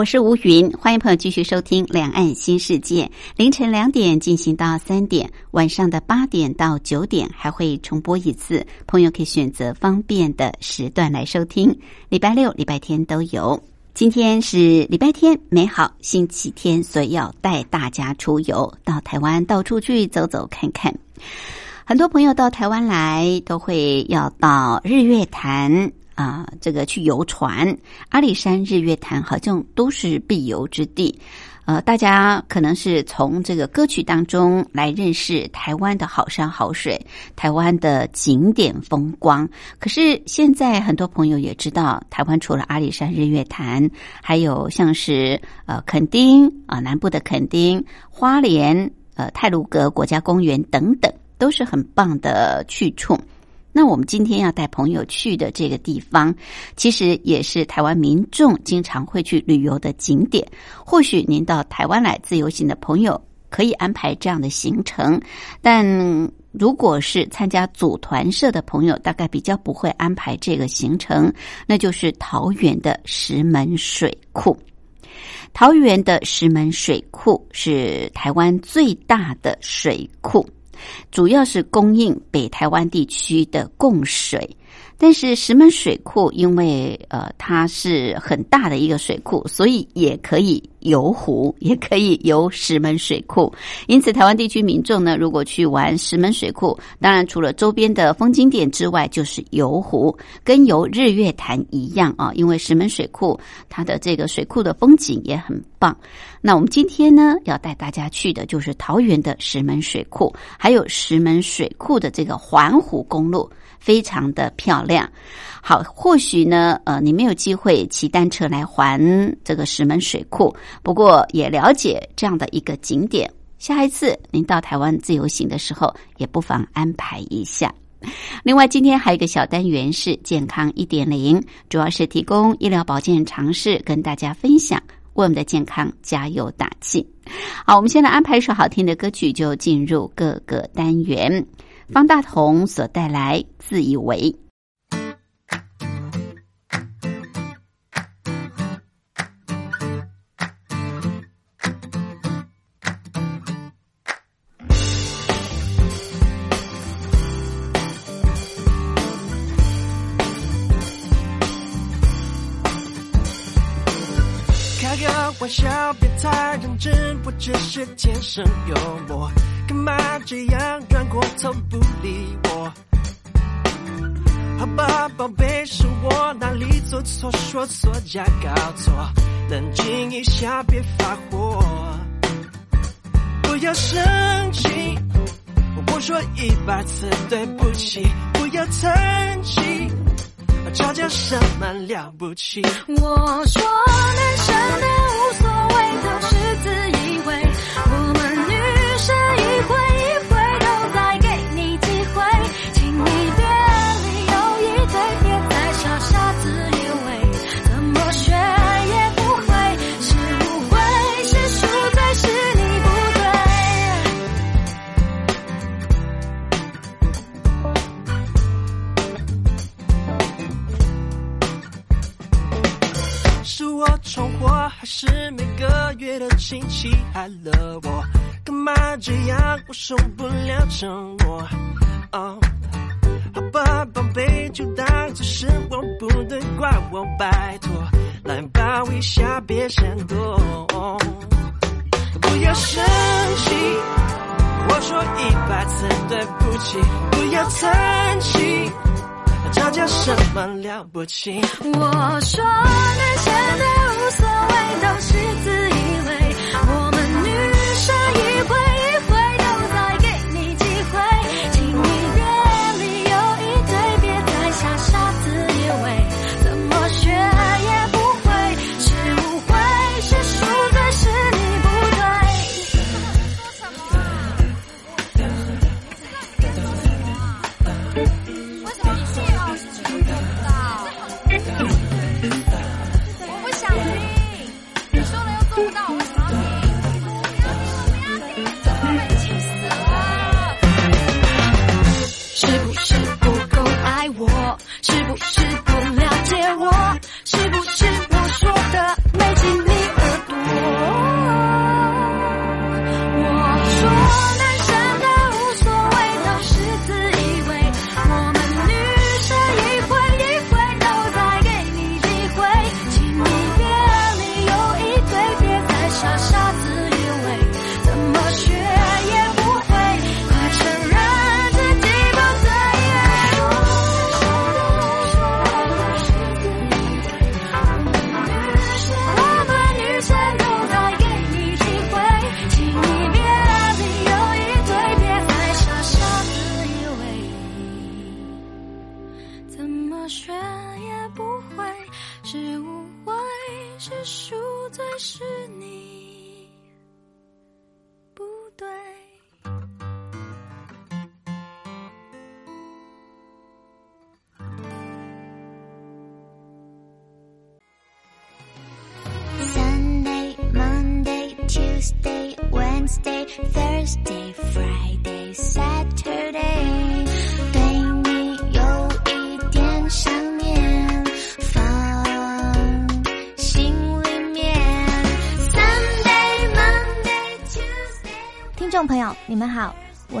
我是吴云，欢迎朋友继续收听《两岸新世界》。凌晨两点进行到三点，晚上的八点到九点还会重播一次，朋友可以选择方便的时段来收听。礼拜六、礼拜天都有。今天是礼拜天，美好星期天，所以要带大家出游，到台湾到处去走走看看。很多朋友到台湾来，都会要到日月潭。啊，这个去游船，阿里山日月潭好像都是必游之地。呃，大家可能是从这个歌曲当中来认识台湾的好山好水，台湾的景点风光。可是现在很多朋友也知道，台湾除了阿里山日月潭，还有像是呃垦丁啊，南部的垦丁、花莲、呃泰鲁阁国家公园等等，都是很棒的去处。那我们今天要带朋友去的这个地方，其实也是台湾民众经常会去旅游的景点。或许您到台湾来自由行的朋友可以安排这样的行程，但如果是参加组团社的朋友，大概比较不会安排这个行程。那就是桃园的石门水库。桃园的石门水库是台湾最大的水库。主要是供应北台湾地区的供水，但是石门水库因为呃它是很大的一个水库，所以也可以。游湖也可以游石门水库，因此台湾地区民众呢，如果去玩石门水库，当然除了周边的风景点之外，就是游湖，跟游日月潭一样啊。因为石门水库它的这个水库的风景也很棒。那我们今天呢，要带大家去的就是桃园的石门水库，还有石门水库的这个环湖公路，非常的漂亮。好，或许呢，呃，你没有机会骑单车来环这个石门水库，不过也了解这样的一个景点。下一次您到台湾自由行的时候，也不妨安排一下。另外，今天还有一个小单元是健康一点零，主要是提供医疗保健常识跟大家分享，为我们的健康加油打气。好，我们现在安排一首好听的歌曲，就进入各个单元。方大同所带来《自以为》。开个玩笑别太认真，我只是天生幽默，干嘛这样转过头不理我？好吧，宝贝，是我哪里做错，说错加搞错，冷静一下，别发火，不要生气，我说一百次对不起，不要叹气。吵架什么了不起？我说男生的无所谓，是每个月的亲戚害了我？干嘛这样？我受不了沉默。哦，好吧，宝贝，就当这是我不对，怪我，拜托，来抱一下，别闪躲。不要生气，我说一百次对不起，不要叹气，吵架什么了不起？我说你现在都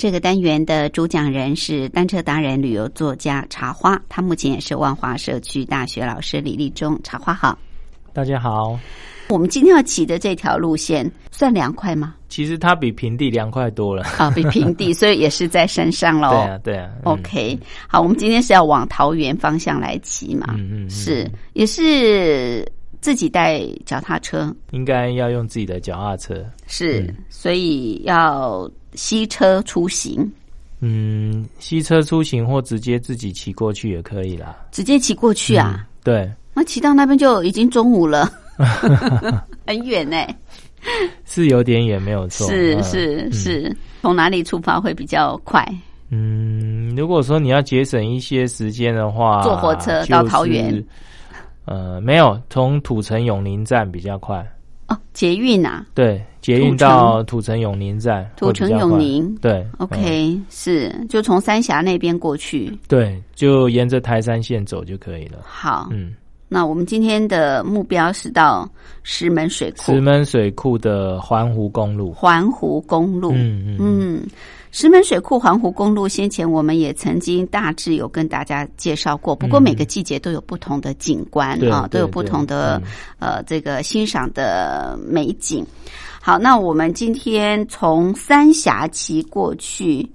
这个单元的主讲人是单车达人、旅游作家茶花，他目前也是万华社区大学老师李立忠。茶花好，大家好，我们今天要骑的这条路线算凉快吗？其实它比平地凉快多了。啊，比平地，所以也是在山上喽。对啊，对啊。嗯 OK，好，我们今天是要往桃园方向来骑嘛？嗯嗯嗯是，也是自己带脚踏车，应该要用自己的脚踏车。是，嗯所以要吸车出行，嗯，吸车出行或直接自己骑过去也可以啦。直接骑过去啊。嗯对，那骑到那边就已经中午了，很远呢、是有点远，没有错。是嗯是是，从哪里出发会比较快？嗯，如果说你要节省一些时间的话，坐火车到桃园就是。呃，没有，从土城永宁站比较快。哦，捷运啊，对，捷运到土城永宁站土城永宁对嗯，OK，、是就从三峡那边过去。对，就沿着台山线走就可以了。好，嗯，那我们今天的目标是到石门水库石门水库的环湖公路。环湖公路。嗯嗯嗯，石门水库环湖公路，先前我们也曾经大致有跟大家介绍过，不过每个季节都有不同的景观对啊，都有不同的呃这个欣赏的美景。好，那我们今天从三峡骑过去，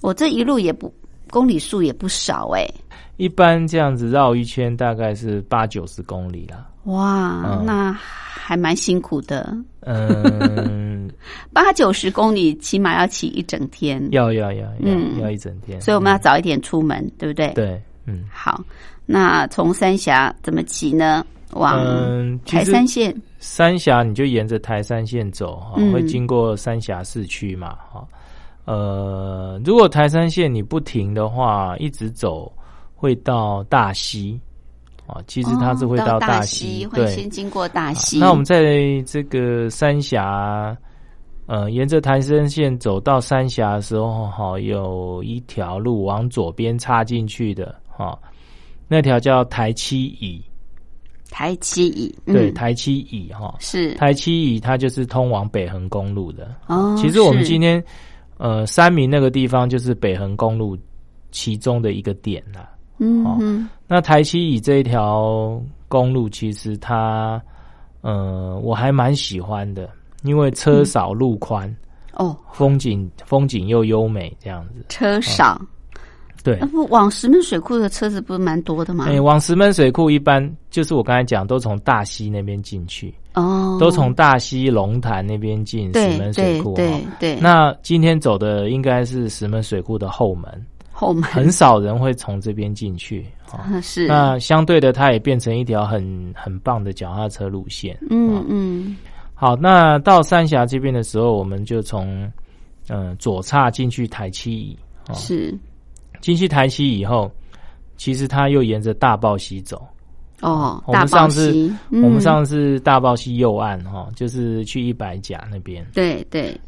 我这一路也不公里数也不少哎、一般这样子绕一圈大概是八九十公里啦。哇，嗯那还蛮辛苦的，嗯，八九十公里起码要骑一整天，要要要要、嗯要一整天，所以我们要早一点出门，对不对？。对，嗯好，那从三峡怎么骑呢？往台实山线，三峡你就沿着台山线走哈，嗯会经过三峡市区嘛哈。呃，如果台山线你不停的话，一直走会到大溪啊。其实它是会哦到大溪，会对，先经过大溪。那我们在这个三峡，呃，沿着台山线走到三峡的时候，哈，有一条路往左边插进去的，哈，那条叫台七乙，台七乙，对，嗯台七乙哈，是台七乙它就是通往北横公路的。哦，其实我们今天呃三明那个地方就是北横公路其中的一个点啦。哦嗯哼那台七乙这一条公路，其实它呃我还蛮喜欢的，因为车少路宽，哦，风景风景又优美，这样子。车少，对。那，不往石门水库的车子不是蛮多的吗？哎、往石门水库一般就是我刚才讲，都从大溪那边进去，哦，都从大溪龙潭那边进石门水库。对对，那今天走的应该是石门水库的后门，后门很少人会从这边进去。哈啊是那相对的，它也变成一条很很棒的脚踏车路线。嗯嗯好，那到三峡这边的时候，我们就从嗯、呃左岔进去台七乙。哦是进去台七以后，其实它又沿着大豹溪走。哦，我们上次溪，我们嗯上次大豹溪右岸哈、就是去一百甲那边。对对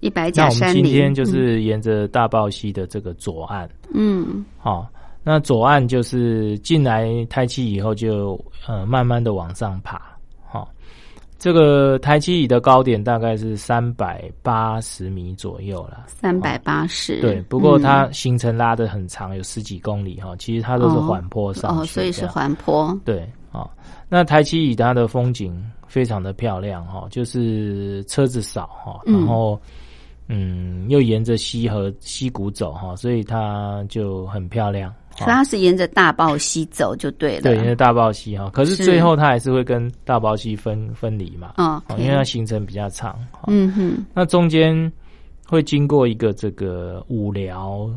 一百那甲我们今，天就是沿着大豹溪的这个左岸，嗯。好、那左岸就是进来台七以后就呃慢慢的往上爬，好、这个台七椅的高点大概是三百八十米左右了。三百八十，对，不过嗯。它行程拉的很长，有十几公里哈。其实它都是缓坡上去哦，所以是缓坡，对啊、那台七乙它的风景非常的漂亮哈，就是车子少哈，嗯。然后嗯又沿着溪河溪谷走哈，所以它就很漂亮。所以它是沿着大豹溪走就对了，对，沿着大豹溪哈，可是是最后它还是会跟大豹溪分分离嘛，哦哦，因为它行程比较长。嗯哼，那中间会经过一个这个五寮，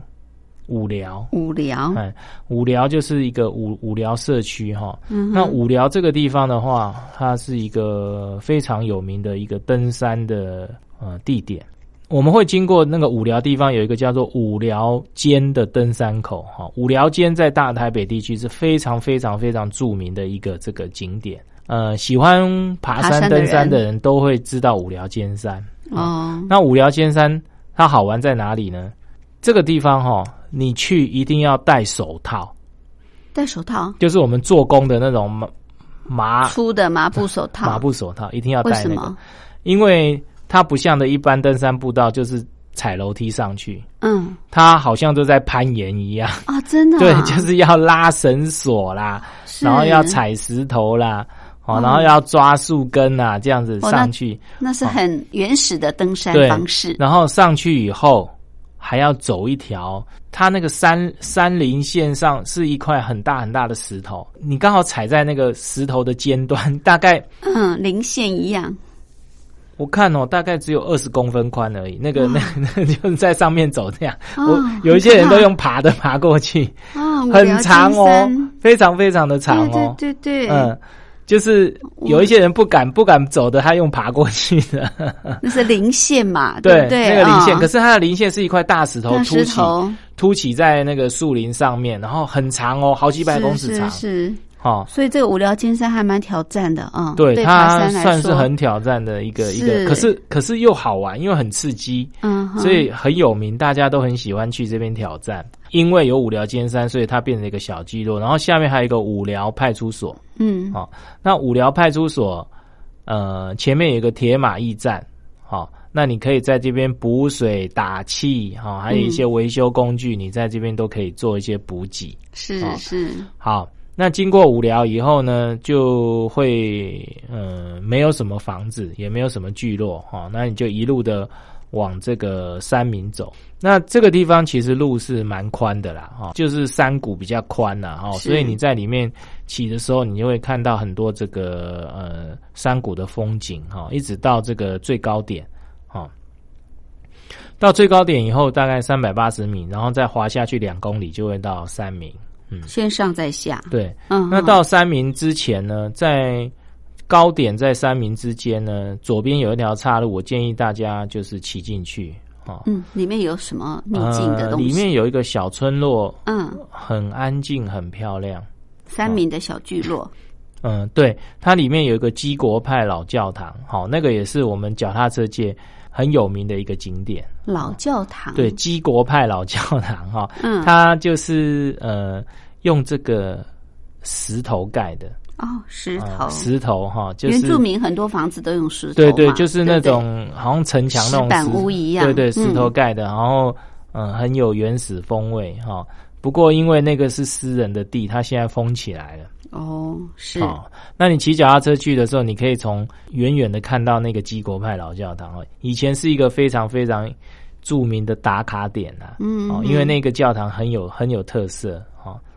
五寮，五寮，哎，五寮就是一个五五寮社区哈。嗯那五寮这个地方的话，它是一个非常有名的一个登山的呃地点。我们会经过那个五寮地方，有一个叫做五寮尖的登山口哈。五寮尖在大台北地区是非常非常非常著名的一个这个景点。呃，喜欢爬山登山的人人都会知道五寮尖山。哦，那五寮尖山它好玩在哪里呢？这个地方哈、你去一定要戴手套，戴手套，就是我们做工的那种麻麻粗的麻布手套，麻布手套，一定要戴那个什么，？因为它不像的一般登山步道，就是踩楼梯上去，嗯。它好像都在攀岩一样。啊，真的啊，对，就是要拉绳索啦，然后要，踩石头啦，哦，哦。然后要抓树根啊，这样子上去。那是很原始的登山方式，然后上去以后还要走一条，它那个山山林线上是一块很大很大的石头，你刚好踩在那个石头的尖端，大概嗯，零线一样，我看哦，大概只有二十公分宽而已。那个那 那就是在上面走这样，哦我有一些人都用爬的爬过去，哦，很长哦，非常非常的长哦。对对对，嗯，就是有一些人不敢不敢走的，他用爬过去的。那是零线嘛，对不对？那个零线，哦可是它的零线是一块大石头凸起，头凸起在那个树林上面，然后很长哦，好几百公尺长是是，哦。所以这个五聊尖山还蛮挑战的啊。对，对它算是很挑战的一个一是个，可是可是又好玩，因为很刺激，嗯，所以很有名，大家都很喜欢去这边挑战。因为有五寮尖山，所以它变成一个小聚落，然后下面还有一个五寮派出所。嗯好那五寮派出所，呃，前面有一个铁马驿站，好、那你可以在这边补水、打气，哈、还有一些维修工具，你在这边都可以做一些补给。是好是，好，那经过五寮以后呢，就会呃没有什么房子，也没有什么聚落，哈、那你就一路的往这个山民走。那这个地方其实路是蛮宽的啦，哈、就是山谷比较宽啦，哈、是。所以你在里面骑的时候，你就会看到很多这个呃山谷的风景，哈、一直到这个最高点，哈、到最高点以后，大概三百八十米，然后再滑下去两公里，就会到山民。先上再下，对，嗯，那到三明之前呢，在高点在三明之间呢，左边有一条岔路，我建议大家就是骑进去啊。嗯，里面有什么秘境的呃，东西？里面有一个小村落，嗯，很安静，很漂亮。三明的小聚落，嗯，对，它里面有一个基国派老教堂，好，那个也是我们脚踏车界很有名的一个景点。老教堂，对，基国派老教堂哈，嗯它就是呃用这个石头盖的，哦，石头，啊石头哈，就是原住民很多房子都用石头嘛，对对，就是那种好像城墙那种石板石屋一样对对，石头嗯盖的，然后嗯很有原始风味哈。不过因为那个是私人的地，它现在封起来了。哦，是哦，那你骑脚踏车去的时候，你可以从远远的看到那个基国派老教堂哦，以前是一个非常非常著名的打卡点啊。嗯哦，因为那个教堂很有很有特色哦。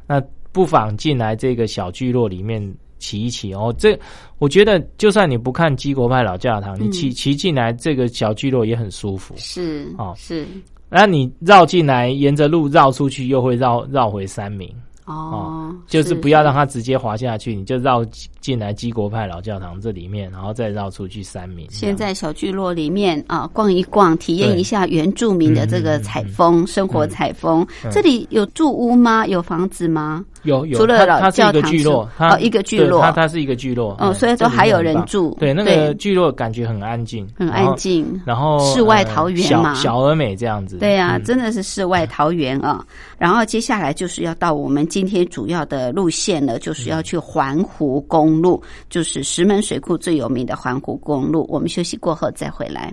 那不妨进来这个小聚落里面骑一骑哦。这我觉得，就算你不看基国派老教堂，你骑骑进来这个小聚落也很舒服。是哦是那你绕进来，沿着路绕出去，又会绕绕回三明。哦，就是不要让它直接滑下去，你就绕进来基国派老教堂这里面，然后再绕出去三米。现在小聚落里面啊，逛一逛，体验一下原住民的这个采风、生活采风。嗯这里有住屋吗？有房子吗？有有，除了老教堂聚落，它哦一个聚落它它是一个聚落，哦嗯所以都还有人住对，那个聚落感觉很安静，很安静然后世外呃桃源嘛小小而美这样子。对呀、嗯真的是世外桃源啊！然后接下来就是要到我们今天主要的路线了，就是要去环湖公路，就是石门水库最有名的环湖公路。我们休息过后再回来。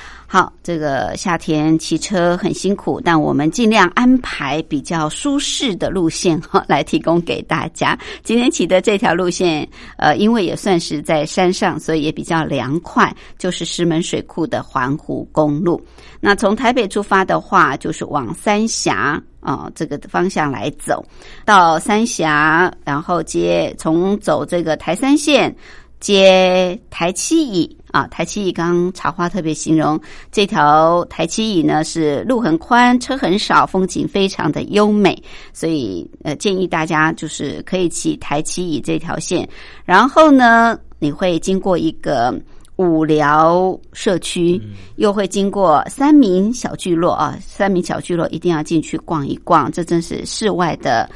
好，这个夏天骑车很辛苦，但我们尽量安排比较舒适的路线哈，来提供给大家。今天骑的这条路线，呃，因为也算是在山上，所以也比较凉快，就是石门水库的环湖公路。那从台北出发的话，就是往三峡啊、这个方向来走，到三峡，然后接从走这个台三线。接台七乙啊，台七乙刚茶花特别形容这条台七乙呢是路很宽，车很少，风景非常的优美，所以呃建议大家就是可以骑台七乙这条线，然后呢你会经过一个五寮社区，又会经过三民小聚落啊，三民小聚落一定要进去逛一逛，这真是世外的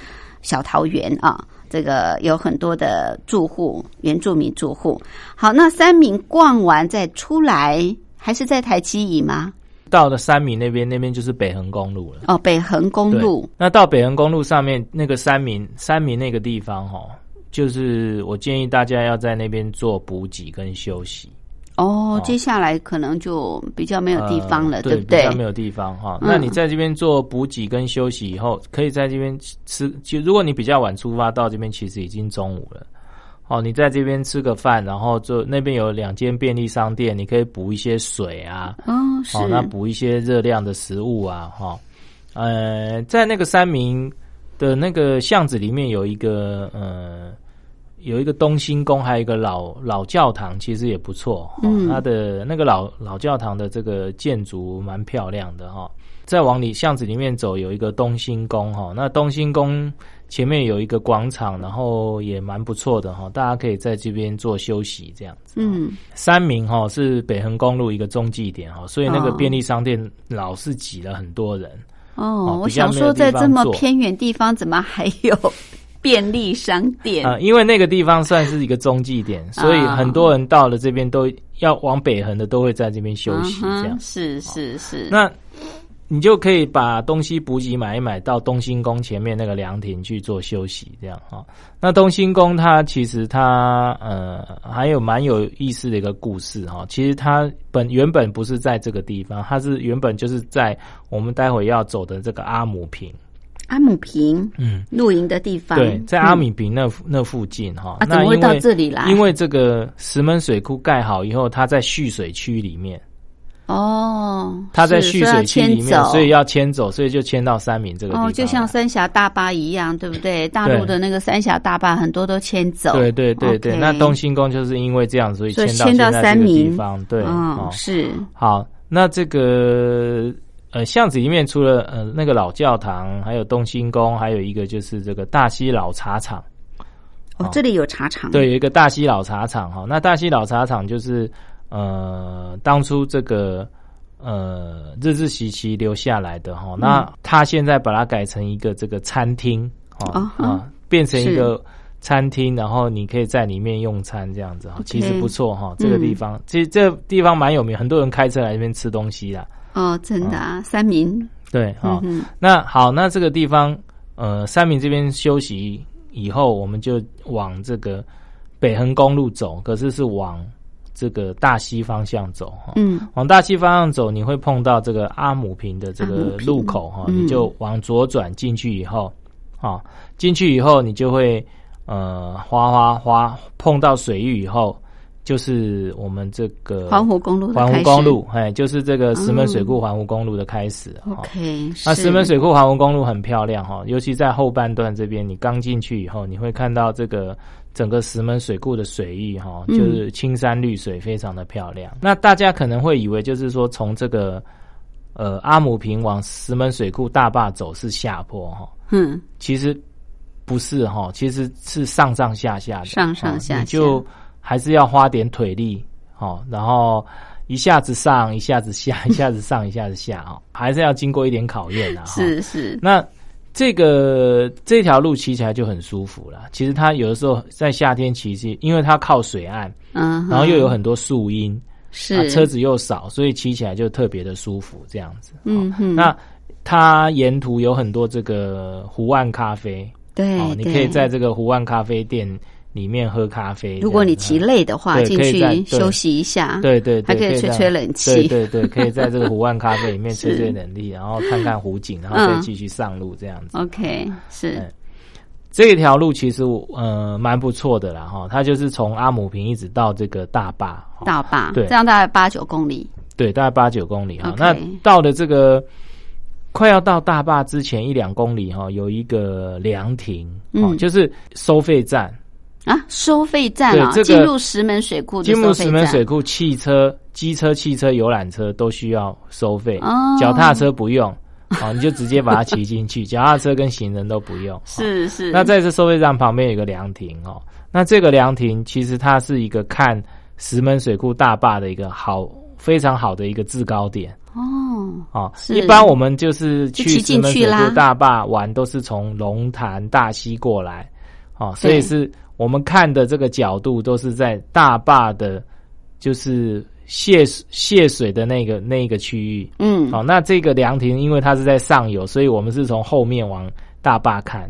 小桃源啊。这个有很多的住户，原住民住户。好，那三明逛完再出来，还是在台七乙吗？到了三明那边，那边就是北横公路了。哦，北横公路。那到北横公路上面那个三明三明那个地方哈、就是我建议大家要在那边做补给跟休息。哦哦，接下来可能就比较没有地方了，呃对不对比较？没有地方哈。嗯那你在这边做补给跟休息以后，可以在这边吃。就如果你比较晚出发，到这边其实已经中午了。哦，你在这边吃个饭，然后就那边有两间便利商店，你可以补一些水啊，哦，是。哦，那补一些热量的食物啊，哈、呃，在那个三明的那个巷子里面有一个呃，有一个东兴宫，还有一个老老教堂，其实也不错。哦、嗯它的那个老老教堂的这个建筑蛮漂亮的哈、再往里巷子里面走，有一个东兴宫哈、那东兴宫前面有一个广场，然后也蛮不错的哈、大家可以在这边做休息这样子。嗯，三明哈、是北横公路一个中继点哈、所以那个哦便利商店老是挤了很多人。哦，哦我想说，在这么偏远地方，怎么还有便利商店？啊、因为那个地方算是一个中继点，所以很多人到了这边都要往北横的，都会在这边休息这样。是是是。那你就可以把东西补给买一买，到东兴宫前面那个凉亭去做休息，这样哈、那东兴宫它其实它呃还有蛮有意思的一个故事哈、其实它本原本不是在这个地方，它是原本就是在我们待会要走的这个阿姆坪，阿姆坪嗯。露营的地方，对，在阿嗯米坪那、那附近哈，啊，怎么会到这里来？因为这个石门水库盖好以后，它在蓄水区里面，哦，它在蓄水区里面，所以要迁走，所以就迁到三明这个地方哦，就像三峡大坝一样，对不对？大陆的那个三峡大坝很多都迁走，对对对对那东兴宫就是因为这样，所以迁到三明地方。对，嗯，哦，是好，那这个呃巷子里面除了呃那个老教堂，还有东兴宫，还有一个就是这个大溪老茶厂。哦，这里有茶厂，对，有一个大溪老茶厂哈。那大溪老茶厂就是呃，当初这个呃日治时期留下来的嗯哈。那他现在把它改成一个这个餐厅哦啊变成一个餐厅，然后你可以在里面用餐这样子其实不错哈。这个地嗯方其实这个地方蛮有名，很多人开车来这边吃东西啦。哦，真的啊，三明，对，好、嗯，那好，那这个地方，呃，三明这边休息以后，我们就往这个北横公路走，可是是往这个大溪方向走哈。嗯，往大溪方向走，你会碰到这个阿姆坪的这个路口哈，嗯。你就往左转进去以后，啊，进去以后你就会呃滑滑滑碰到水域以后，就是我们这个环湖公路环湖公路，哎，就是这个石门水库环湖公路的开始。哦。OK，那石门水库环湖公路很漂亮哈，尤其在后半段这边，你刚进去以后，你会看到这个整个石门水库的水域哈，嗯。就是青山绿水，非常的漂亮。那大家可能会以为就是说从这个呃阿姆平往石门水库大坝走是下坡哈，嗯。其实不是哈，其实是上上下下的，上上下下。哦你就还是要花点腿力哦，然后一下子上，一下子下，一下子上，一下子下哦，还是要经过一点考验啊。哈是是那这个这条路骑起来就很舒服了。其实它有的时候在夏天骑，是因为它靠水岸，嗯，然后又有很多树荫，是啊车子又少，所以骑起来就特别的舒服。这样子，嗯哼，那它沿途有很多这个湖岸咖啡，对哦，你可以在这个湖岸咖啡店里面喝咖啡。如果你骑累的话，进去休息一下，对对对，还可以吹吹冷气。对对对，可以在这个湖岸咖啡里面 吹吹冷气，然后看看湖景，然后嗯再继续上路这样子。OK，是。嗯。这条路其实我呃蛮不错的啦哈，它就是从阿姆坪一直到这个大坝，哈。大坝，对。这样大概八九公里，对，大概八九公里哈。那到了这个快要到大坝之前一两公里哈，有一个凉亭，哦，嗯。就是收费站。啊，收费站啊，对这个进入石门水库的金木收费站。石门水库汽车、机车、汽车、游览车都需要收费，哦。脚踏车不用，哦，你就直接把它骑进去，脚踏车跟行人都不用。哦。是是，那在这收费站旁边有一个凉亭哦，那这个凉亭其实它是一个看石门水库大坝的一个好非常好的一个制高点。哦，哦。是。一般我们就是去石门水库大坝玩，都是从龙潭、大溪过来哦，所以是我们看的这个角度都是在大坝的，就是泄泄水的那个那个区域。嗯，好、那这个凉亭因为它是在上游，所以我们是从后面往大坝看，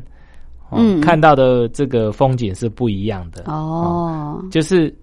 哦、嗯看到的这个风景是不一样的。哦，就是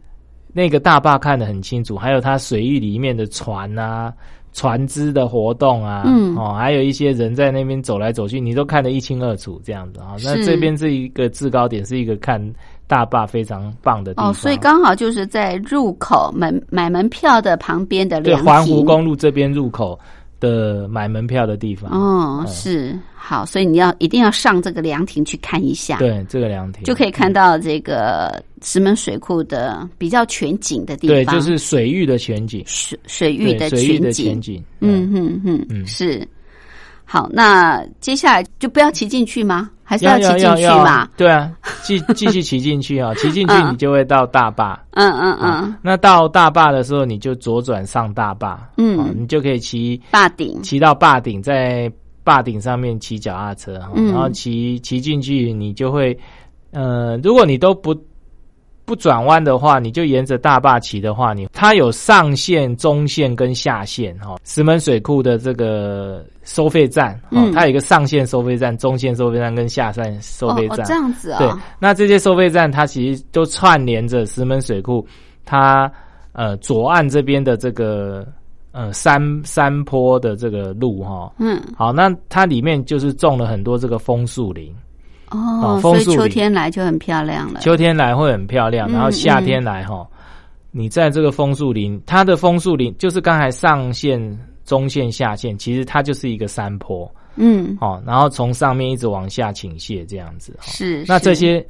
那个大坝看得很清楚，还有它水域里面的船啊、船只的活动啊，嗯哦，还有一些人在那边走来走去，你都看得一清二楚，这样子啊、那这边是一个制高点，是一个看大坝非常棒的地方。哦，所以刚好就是在入口门买门票的旁边的凉对环湖。公路这边入口的买门票的地方。哦，嗯。是好，所以你要一定要上这个凉亭去看一下，，对，这个凉亭。就可以看到这个石门水库的比较全景的地对，方，就是水域的全景，水水域的对水域的全景。嗯嗯。嗯。是。好，那接下来就不要骑进去吗？还是要骑进去要嘛？对啊，继 继续骑进去啊，骑进去嗯你就会到大坝。嗯嗯啊嗯那到大坝的时候，你就左转上大坝，嗯啊你就可以骑坝顶，骑到坝顶，在坝顶上面骑脚踏车，哈嗯然后骑骑进去，你就会，呃，如果你都不不转弯的话，你就沿着大坝骑的话，你它有上线、中线跟下线哈。石门水库的这个收费站，哦嗯，它有一个上线收费站、中线收费站跟下线收费站。哦哦，这样子啊对啊，，那这些收费站它其实都串联着石门水库，它呃左岸这边的这个呃山山坡的这个路哈。嗯，好，那它里面就是种了很多这个枫树林，哦哦，所以秋枫树林天来就很漂亮了。秋天来会很漂亮，嗯然后夏天来哈，你在这个枫树林，它的枫树林就是刚才上线、中线、下线，其实它就是一个山坡嗯，哦，然后从上面一直往下倾泻这样子。哦是。是那这些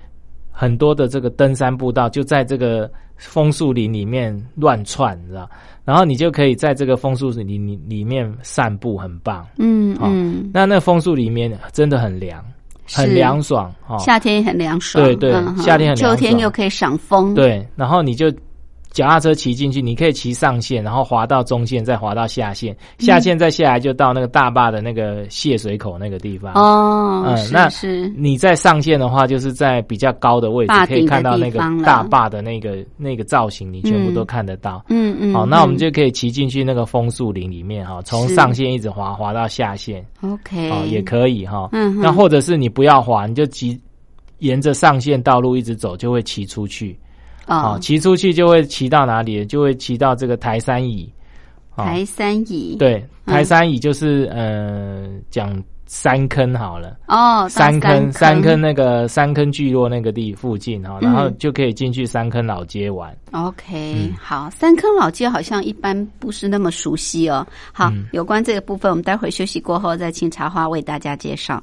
很多的这个登山步道就在这个枫树林里面乱窜，你知道？然后你就可以在这个枫树林里里面散步，很棒。好嗯嗯，那那枫树里面真的很凉，很凉爽哦。夏天也很凉爽，对对嗯夏天很凉爽。秋天又可以赏枫，，对，然后你就脚踏车骑进去，你可以骑上线，然后滑到中线，再滑到下线，下线再下来就到那个大坝的那个泄水口那个地方。哦，嗯，那是，你在上线的话，就是在比较高的位置，可以看到那个大坝的那个那个造型，你全部都看得到。嗯嗯，好，那我们嗯就可以骑进去那个枫树林里面哈，从上线一直滑滑到下线，OK，哦，也可以哈。嗯哼那或者是你不要滑，你就骑沿着上线道路一直走，就会骑出去。哦哦，，骑出去就会骑到哪里？就会骑到这个台山椅。哦台山椅，对，台山椅就是呃讲三坑好了。哦，三坑，三坑坑那个三坑聚落那个地附近哈，然后嗯就可以进去三坑老街玩。OK，、嗯好，三坑老街好像一般不是那么熟悉哦。好，嗯有关这个部分，我们待会儿休息过后再请茶花为大家介绍。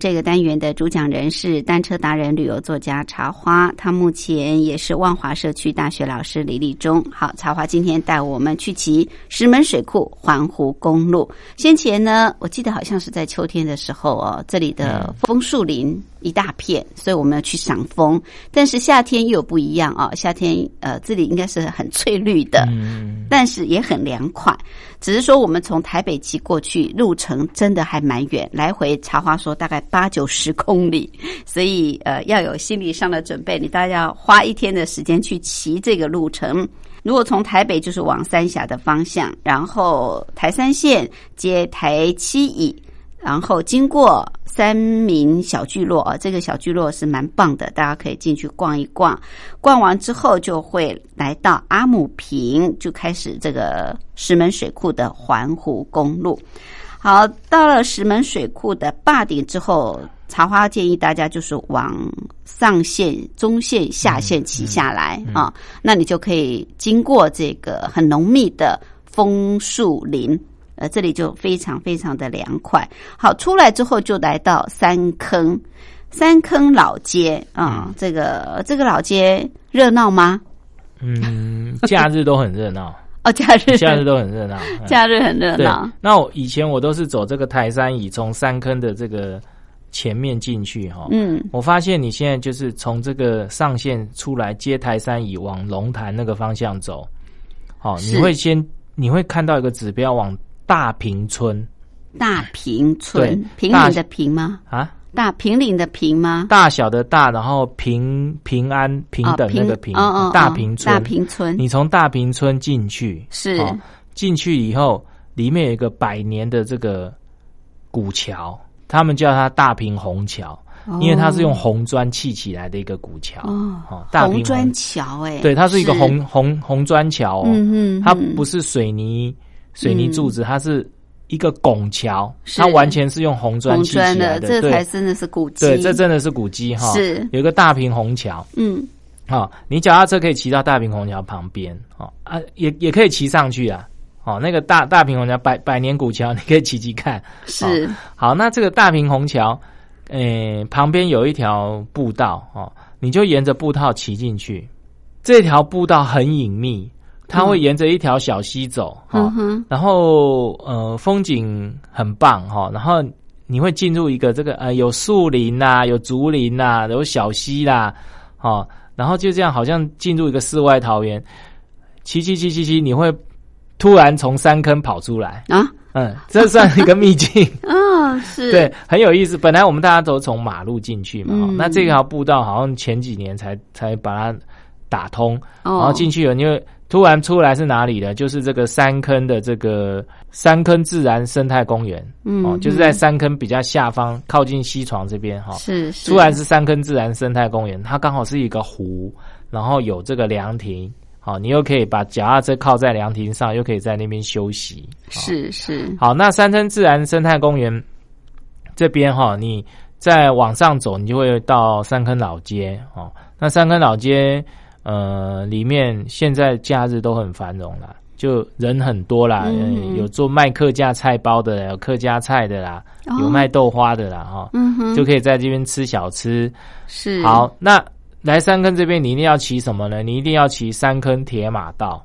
这个单元的主讲人是单车达人、旅游作家茶花，他目前也是万华社区大学老师李立忠。好，茶花今天带我们去骑石门水库环湖公路。先前呢，我记得好像是在秋天的时候哦，这里的枫树林一大片，所以我们要去赏枫。但是夏天又有不一样啊、夏天呃，这里应该是很翠绿的，嗯，但是也很凉快。只是说我们从台北骑过去，路程真的还蛮远，来回茶花说大概八九十公里，所以呃要有心理上的准备，你大概要花一天的时间去骑这个路程。如果从台北就是往三峡的方向，然后台三线接台七乙，然后经过三民小聚落啊，这个小聚落是蛮棒的，大家可以进去逛一逛。逛完之后就会来到阿姆坪，就开始这个石门水库的环湖公路。好，到了石门水库的坝顶之后，茶花建议大家就是往上线、中线、下线骑下来、啊，那你就可以经过这个很浓密的枫树林。呃，这里就非常非常的凉快。好，出来之后就来到三坑，三坑老街啊、这个这个老街热闹吗？嗯，假日都很热闹，哦，假日假日都很热闹。嗯假日很热对闹，，那我以前我都是走这个台山乙，从三坑的这个前面进去哈。嗯，我发现你现在就是从这个上线出来接台山乙往龙潭那个方向走，好、是你会先你会看到一个指标往大平村。大平村平岭的平吗？啊，大平岭的平吗？大小的大，然后平平安平哦等那个平，哦哦，哦大平村，大平村。你从大平村进去是。哦进去以后，里面有一个百年的这个古桥，他们叫它大平红桥，因为它是用红砖砌起来的一个古桥。哦哦，大平红砖桥，哎，对，它是一个红红红砖桥哦，嗯嗯，它嗯不是水泥水泥柱子，它是一个拱桥，它完全是用红砖砌起来的，这才真的是古迹，对，这真的是古迹哈。是。有一个大平红桥，嗯。好，你脚踏车可以骑到大平红桥旁边，哦啊，也也可以骑上去啊。哦，那个大大平红桥百百年古桥，你可以骑骑看。是。好，那这个大平红桥，呃，旁边有一条步道哦，你就沿着步道骑进去。这条步道很隐秘，它会沿着一条小溪走，哈、嗯然后呃，风景很棒哈、然后你会进入一个这个呃有树林啦、有竹林啦、有小溪啦，哦，然后就这样好像进入一个世外桃源。骑骑骑骑骑，你会突然从山坑跑出来，啊，嗯，这算一个秘境。哦，是，对，很有意思。本来我们大家都从马路进去嘛，那这条步道好像前几年才才把它打通，哦，然后进去了，你会突然出来是哪里的？就是这个山坑的这个山坑自然生态公园，嗯哦，就是在山坑比较下方，靠近西床这边哈。是是，突然是山坑自然生态公园，它刚好是一个湖，然后有这个凉亭，好，你又可以把脚踏车靠在凉亭上，又可以在那边休息。哦是是，好，那三坑自然生态公园这边哈，你再往上走，你就会到三坑老街哦。那三坑老街呃里面现在假日都很繁荣啦，就人很多啦，有做卖客家菜包的，有客家菜的啦，哦有卖豆花的啦哈，就可以在这边吃小吃。是好，那来三坑这边，你一定要骑什么呢？你一定要骑三坑铁马道。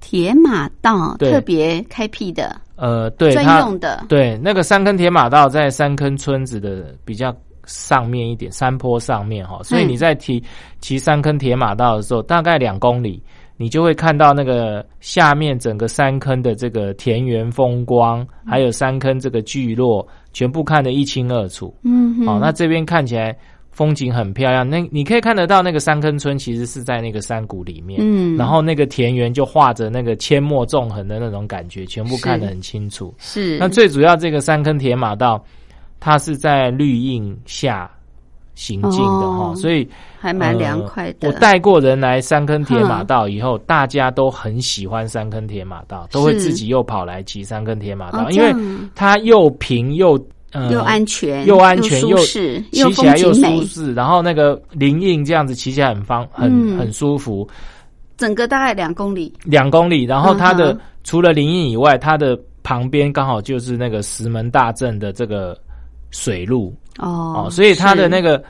铁马道特别开辟的呃，对，专用的，对，那个三坑铁马道在三坑村子的比较上面一点，山坡上面哈，所以嗯。你在骑骑三坑铁马道的时候，大概两公里，你就会看到那个下面整个山坑的这个田园风光，还有山坑这个聚落，全部看得一清二楚。嗯好，哦，那这边看起来风景很漂亮，那你可以看得到那个山坑村其实是在那个山谷里面，嗯，然后那个田园就画着那个阡陌纵横的那种感觉，全部看得很清楚。是。那最主要这个三坑铁马道，它是在绿荫下行进的哈、哦所以还蛮凉快的。呃我带过人来三坑铁马道以后，大家都很喜欢三坑铁马道，都会自己又跑来骑三坑铁马道，哦因为它又平又呃又安全又安全又舒适又骑起来又舒适，然后那个林荫这样子骑起来很方很、嗯。很舒服，整个大概两公里。两公里，然后它的、嗯除了林荫以外，它的旁边刚好就是那个石门大镇的这个水路哦哦，所以它的那个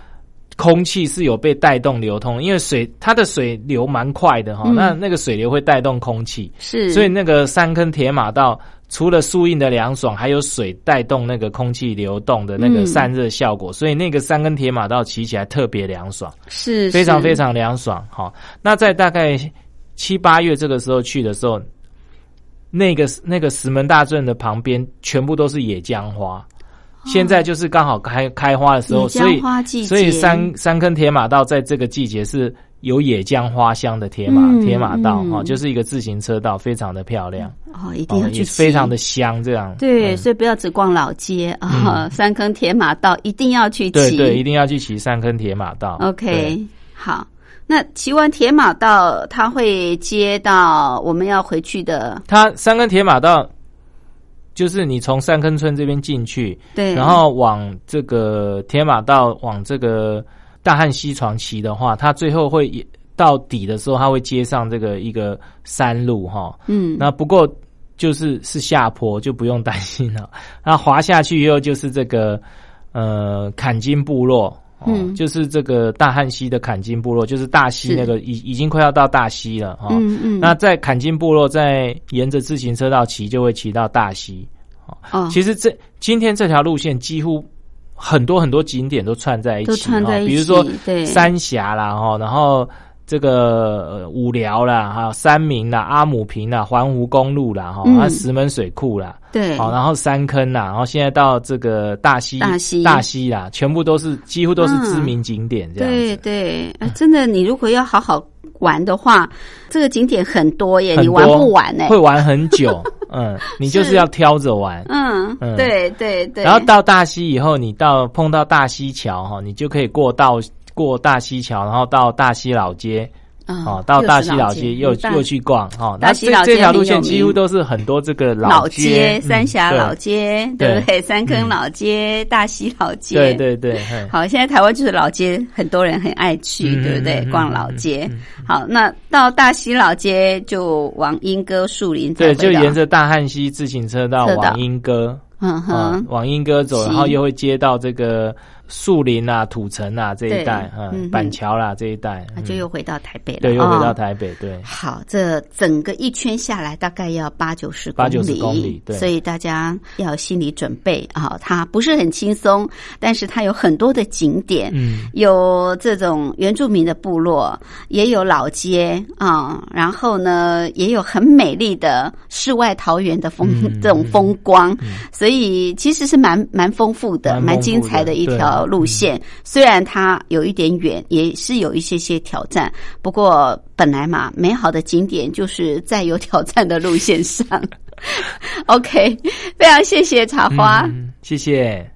空气是有被带动流通，因为水它的水流蛮快的哈、嗯那那个水流会带动空气，是，所以那个三坑铁马道除了树荫的凉爽，还有水带动那个空气流动的那个嗯散热效果，所以那个三根铁马道骑起来特别凉爽。是非常非常凉爽。好，那在大概七八月这个时候去的时候，那个那个石门大镇的旁边全部都是野姜花。现在就是刚好开开花的时候，所以花季所以三三坑铁马道在这个季节是有野姜花香的铁马嗯铁马道嗯哈、就是一个自行车道，非常的漂亮，哦，一定要去骑非常的香，这样。对，嗯。所以不要只逛老街啊，三坑铁马道一定要去骑。对对，一定要去骑三坑铁马道。OK，好。那骑完铁马道，它会接到我们要回去的，它三坑铁马道就是你从三坑村这边进去，对，然后往这个铁马道往这个大汉溪床骑的话，它最后会到底的时候，它会接上这个一个山路哈。嗯，那不过就是是下坡，就不用担心了。那滑下去以后就是这个呃坎金部落。哦嗯。就是这个大汉溪的坎金部落，就是大溪那个已已经快要到大溪了哈。嗯嗯，那在坎金部落，在沿着自行车道骑，就会骑到大溪。哦，其实这今天这条路线几乎很多很多景点都串在一起，比如说对。三峡啦，哈，然后这个呃五寮啦，还有三明啦、阿姆平啦、环湖公路啦，哈，嗯还有石门水库啦，对，好，然后三坑啦，然后现在到这个大溪、大溪大溪啦，全部都是几乎都是知名景点这样子。对对，啊真的，你如果要好好玩的话，这个景点很多耶，很你玩不完呢。会玩很久，嗯，你就是是要挑着玩。嗯，嗯对对对。然后到大溪以后，你到碰到大溪桥哈，你就可以过到过大溪桥，然后到大溪老街啊哦，到大溪老街街又又去逛哈。那这大溪老街这条路线几乎都是很多这个老街三峡老街，对对不对？三坑嗯老街、大溪老街，对对对，好，现在台湾就是老街，很多人很爱去，嗯对不对？逛老街。好，那到大溪老街就往莺歌树林再对，就沿着大汉溪自行车道往莺歌嗯啊哼，，往莺歌走，然后又会接到这个树林啊、土城啊这一带，嗯板桥啦这一带，那嗯。就又回到台北了，对，又回到哦台北，对。好，这整个一圈下来大概要八九十公里，八九十公里对。所以大家要有心理准备啊。它不是很轻松，但是它有很多的景点，嗯，有这种原住民的部落，也有老街啊、然后呢，也有很美丽的世外桃源的风、嗯这种风光，所以其实是蛮蛮丰富的蛮精彩的一条路线。虽然它有一点远，也是有一些些挑战，不过本来嘛，美好的景点就是在有挑战的路线上。OK，非常谢谢茶花。谢谢。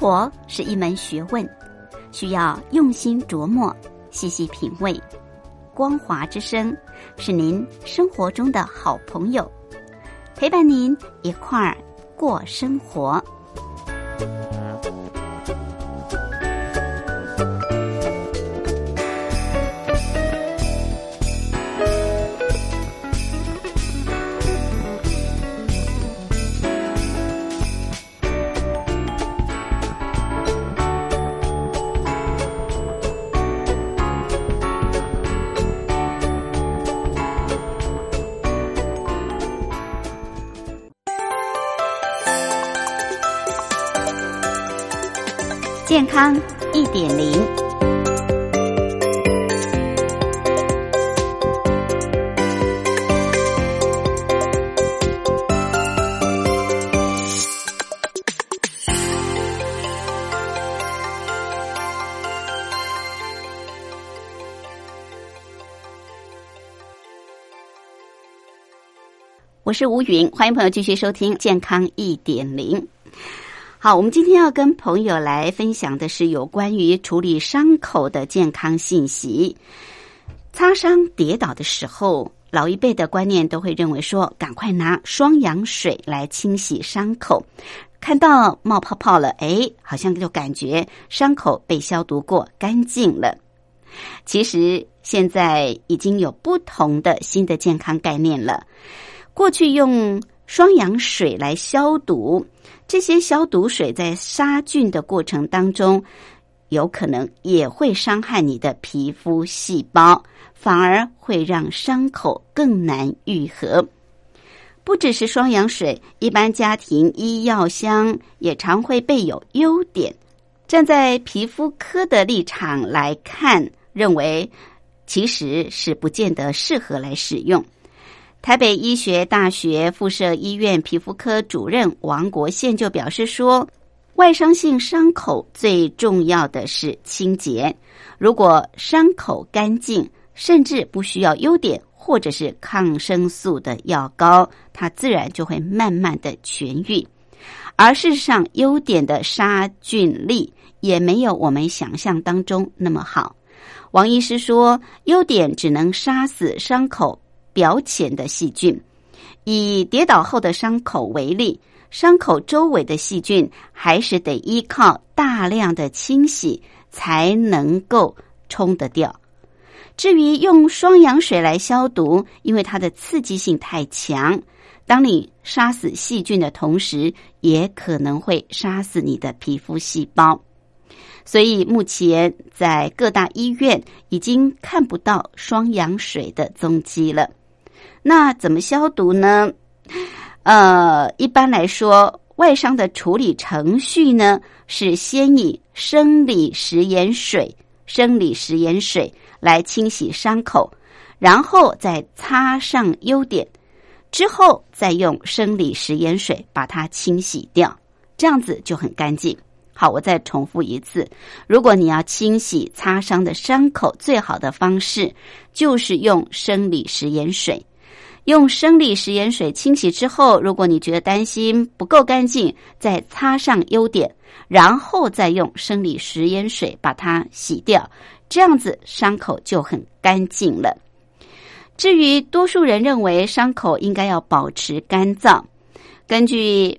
活是一门学问，需要用心琢磨、细细品味。光华之声是您生活中的好朋友，陪伴您一块儿过生活。康一点零。我是吴云，欢迎朋友继续收听《健康一点零》。好，我们今天要跟朋友来分享的是有关于处理伤口的健康信息。擦伤、跌倒的时候，老一辈的观念都会认为说，赶快拿双氧水来清洗伤口。看到冒泡泡了，哎，好像就感觉伤口被消毒过干净了。其实现在已经有不同的新的健康概念了。过去用双氧水来消毒，这些消毒水在杀菌的过程当中，有可能也会伤害你的皮肤细胞，反而会让伤口更难愈合。不只是双氧水，一般家庭医药箱也常会备有优点。站在皮肤科的立场来看，认为其实是不见得适合来使用。台北医学大学附设医院皮肤科主任王国宪就表示说，外伤性伤口最重要的是清洁。如果伤口干净，甚至不需要优点或者是抗生素的药膏，它自然就会慢慢的痊愈。而事实上，优点的杀菌力也没有我们想象当中那么好。王医师说，优点只能杀死伤口。表浅的细菌，以跌倒后的伤口为例，伤口周围的细菌还是得依靠大量的清洗才能够冲得掉。至于用双氧水来消毒，因为它的刺激性太强，当你杀死细菌的同时，也可能会杀死你的皮肤细胞。所以目前在各大医院已经看不到双氧水的踪迹了。那怎么消毒呢？呃，一般来说，外伤的处理程序呢，是先以生理食盐水、生理食盐水来清洗伤口，然后再擦上优点，之后再用生理食盐水把它清洗掉，这样子就很干净。好，我再重复一次，如果你要清洗擦伤的伤口，最好的方式就是用生理食盐水。用生理食盐水清洗之后，如果你觉得担心不够干净，再擦上优碘，然后再用生理食盐水把它洗掉，这样子伤口就很干净了。至于多数人认为伤口应该要保持干燥，根据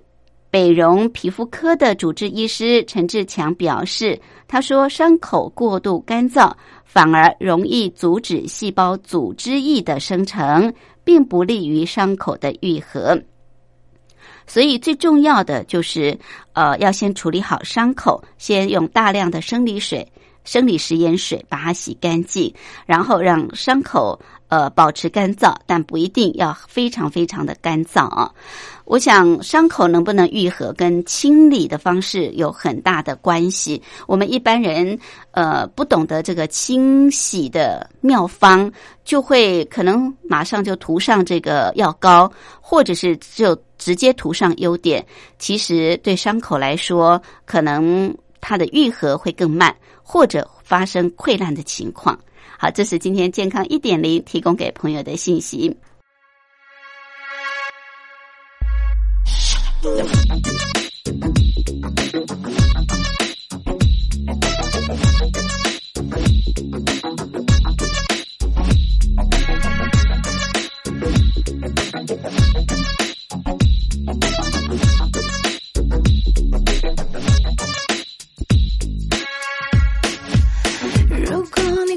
北荣皮肤科的主治医师陈志强表示，他说伤口过度干燥反而容易阻止细胞组织液的生成。并不利于伤口的愈合，所以最重要的就是，呃，要先处理好伤口，先用大量的生理水、生理食盐水把它洗干净，然后让伤口呃保持干燥，但不一定要非常非常的干燥啊。我想伤口能不能愈合，跟清理的方式有很大的关系。我们一般人呃不懂得这个清洗的妙方，就会可能马上就涂上这个药膏，或者是就直接涂上优点。其实对伤口来说，可能它的愈合会更慢或者发生溃烂的情况。好这是今天健康一点零提供给朋友的信息。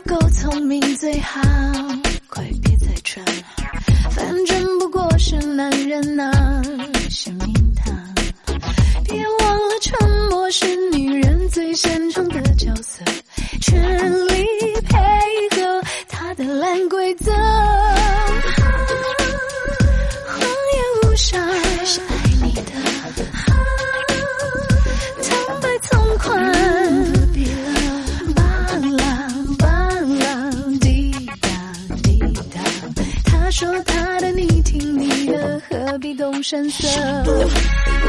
够聪明最好，快别再装，反正不过是男人呐、小蜜糖。别忘了，沉默是女人最擅长的角色，全力配合她的烂规则。何必动声色？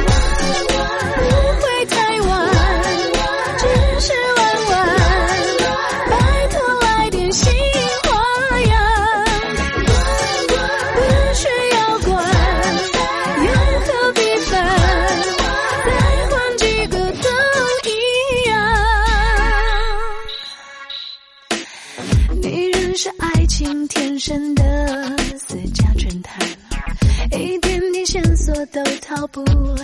people.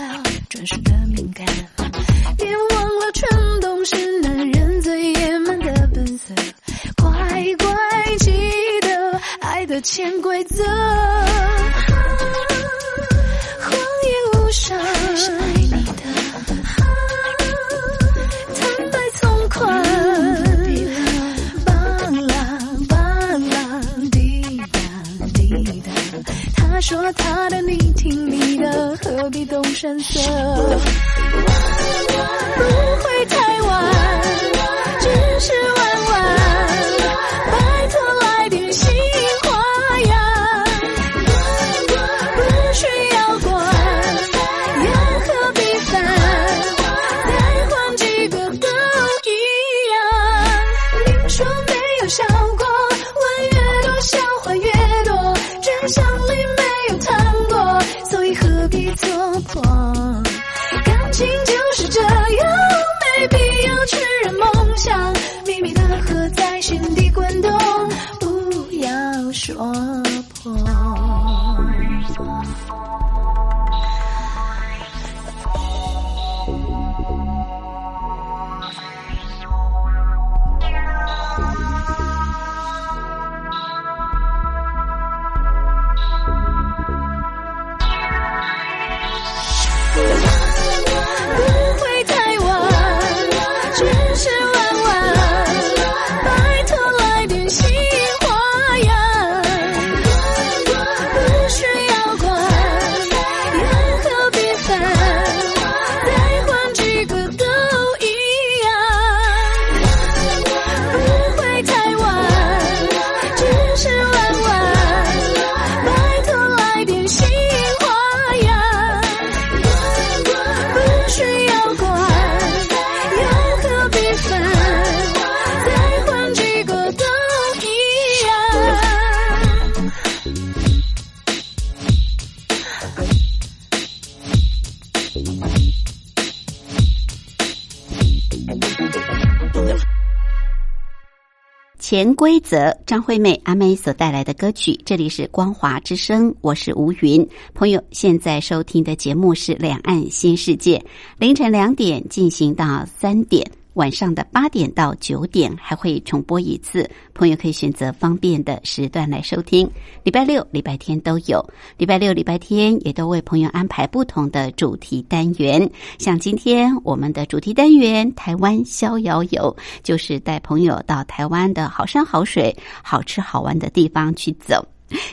潜规则，张惠妹阿妹所带来的歌曲，这里是光华之声，我是吴云。朋友现在收听的节目是《两岸新世界》，凌晨两点进行到三点。晚上的八点到九点还会重播一次，朋友可以选择方便的时段来收听。礼拜六、礼拜天都有，礼拜六、礼拜天也都为朋友安排不同的主题单元。像今天我们的主题单元“台湾逍遥游”，就是带朋友到台湾的好山好水、好吃好玩的地方去走。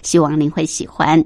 希望您会喜欢。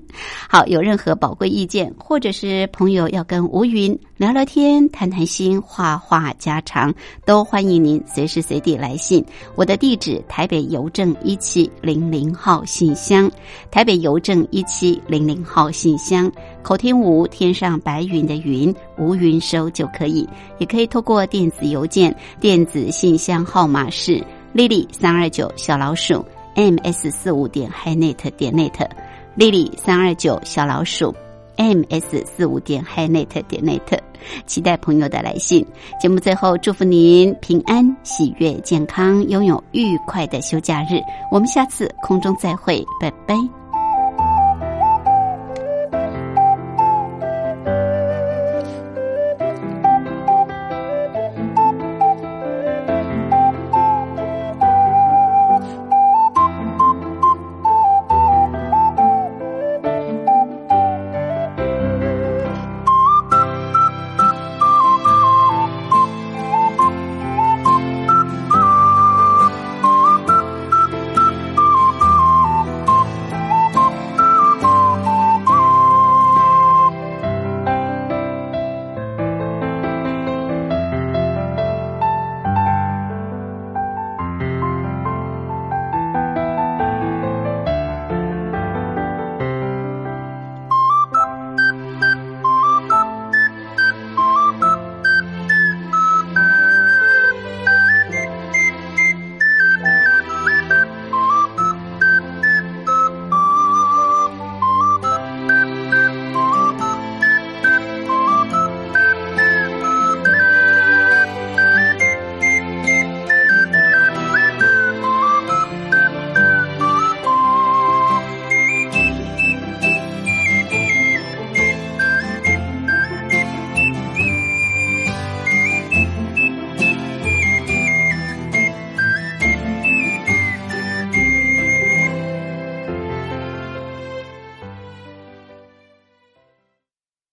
好，有任何宝贵意见，或者是朋友要跟吴云聊聊天、谈谈心、话话家常，都欢迎您随时随地来信。我的地址：台北邮政一七零零号信箱，台北邮政一七零零号信箱。口天吴，天上白云的云，吴云收就可以，也可以透过电子邮件，电子信箱号码是 lily 三二九小老鼠。Ms 四五点 hi net 点 net，丽丽三二九小老鼠 ms 四五点 hi net 点 net，期待朋友的来信。节目最后祝福您平安、喜悦、健康，拥有愉快的休假日。我们下次空中再会，拜拜。